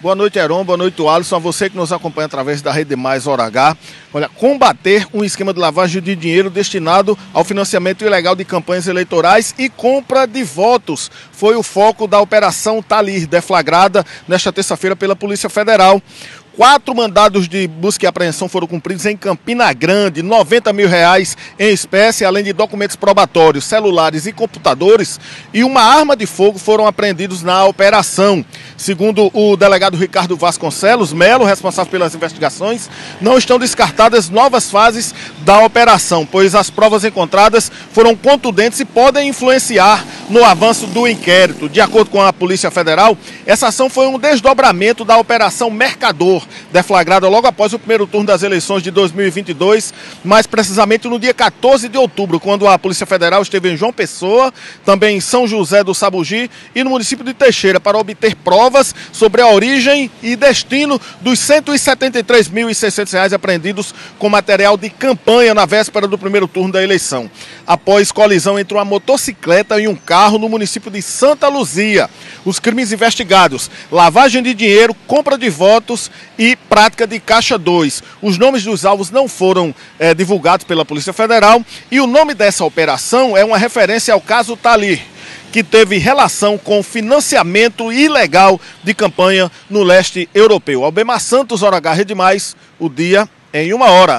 Boa noite, Heron. Boa noite, Alisson. A você que nos acompanha através da Rede Mais Hora H. Olha, combater um esquema de lavagem de dinheiro destinado ao financiamento ilegal de campanhas eleitorais e compra de votos foi o foco da Operação Talir, deflagrada nesta terça-feira pela Polícia Federal. Quatro mandados de busca e apreensão foram cumpridos em Campina Grande, 90 mil reais em espécie, além de documentos probatórios, celulares e computadores, e uma arma de fogo foram apreendidos na operação. Segundo o delegado Ricardo Vasconcelos Melo, responsável pelas investigações, não estão descartadas novas fases da operação, pois as provas encontradas foram contundentes e podem influenciar no avanço do inquérito. De acordo com a Polícia Federal, essa ação foi um desdobramento da Operação Mercador, deflagrada logo após o primeiro turno das eleições de 2022, mais precisamente no dia 14 de outubro, quando a Polícia Federal esteve em João Pessoa, também em São José do Sabugi e no município de Teixeira para obter provas sobre a origem e destino dos R$ 173.600 apreendidos com material de campanha na véspera do primeiro turno da eleição, após colisão entre uma motocicleta e um carro no município de Santa Luzia. Os crimes investigados: lavagem de dinheiro, compra de votos e prática de caixa 2. Os nomes dos alvos não foram é, divulgados pela Polícia Federal e o nome dessa operação é uma referência ao caso Talir que teve relação com financiamento ilegal de campanha no leste europeu. Albemar Santos, hora H, Rede Mais, o dia em uma hora.